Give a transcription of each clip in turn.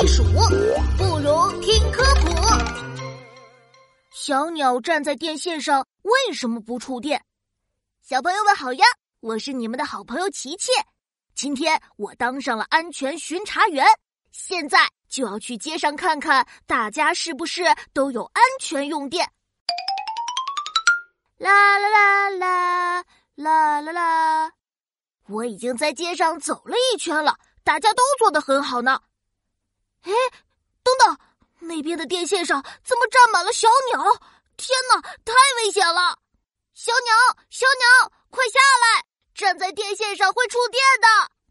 地鼠，不如听科普。小鸟站在电线上为什么不触电？小朋友们好呀，我是你们的好朋友琪琪。今天我当上了安全巡查员，现在就要去街上看看大家是不是都有安全用电。啦啦啦啦啦啦啦！我已经在街上走了一圈了，大家都做得很好呢。哎，等等，那边的电线上怎么站满了小鸟？天哪，太危险了！小鸟，小鸟，快下来！站在电线上会触电的。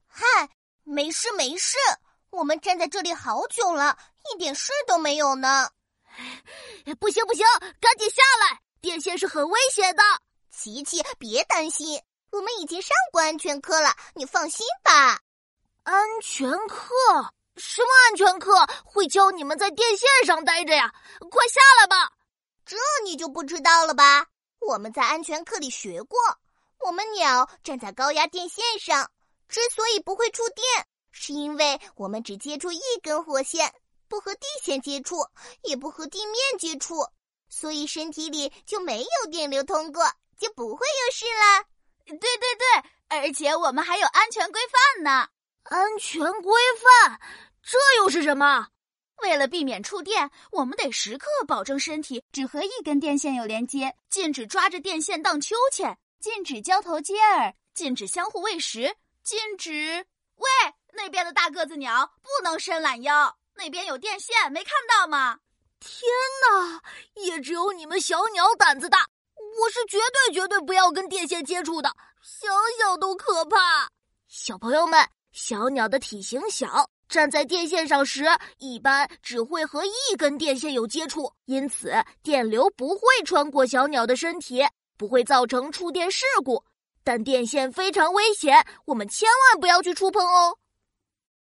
嗨，没事没事，我们站在这里好久了，一点事都没有呢。不行不行，赶紧下来！电线是很危险的。琪琪，别担心，我们已经上过安全课了，你放心吧。安全课？什么安全课会教你们在电线上待着呀？快下来吧！这你就不知道了吧？我们在安全课里学过，我们鸟站在高压电线上，之所以不会触电，是因为我们只接触一根火线，不和地线接触，也不和地面接触，所以身体里就没有电流通过，就不会有事了。对对对，而且我们还有安全规范呢。安全规范，这又是什么？为了避免触电，我们得时刻保证身体只和一根电线有连接，禁止抓着电线荡秋千，禁止交头接耳，禁止相互喂食，禁止……喂，那边的大个子鸟不能伸懒腰，那边有电线，没看到吗？天哪，也只有你们小鸟胆子大，我是绝对绝对不要跟电线接触的，想想都可怕。小朋友们。小鸟的体型小，站在电线上时，一般只会和一根电线有接触，因此电流不会穿过小鸟的身体，不会造成触电事故。但电线非常危险，我们千万不要去触碰哦。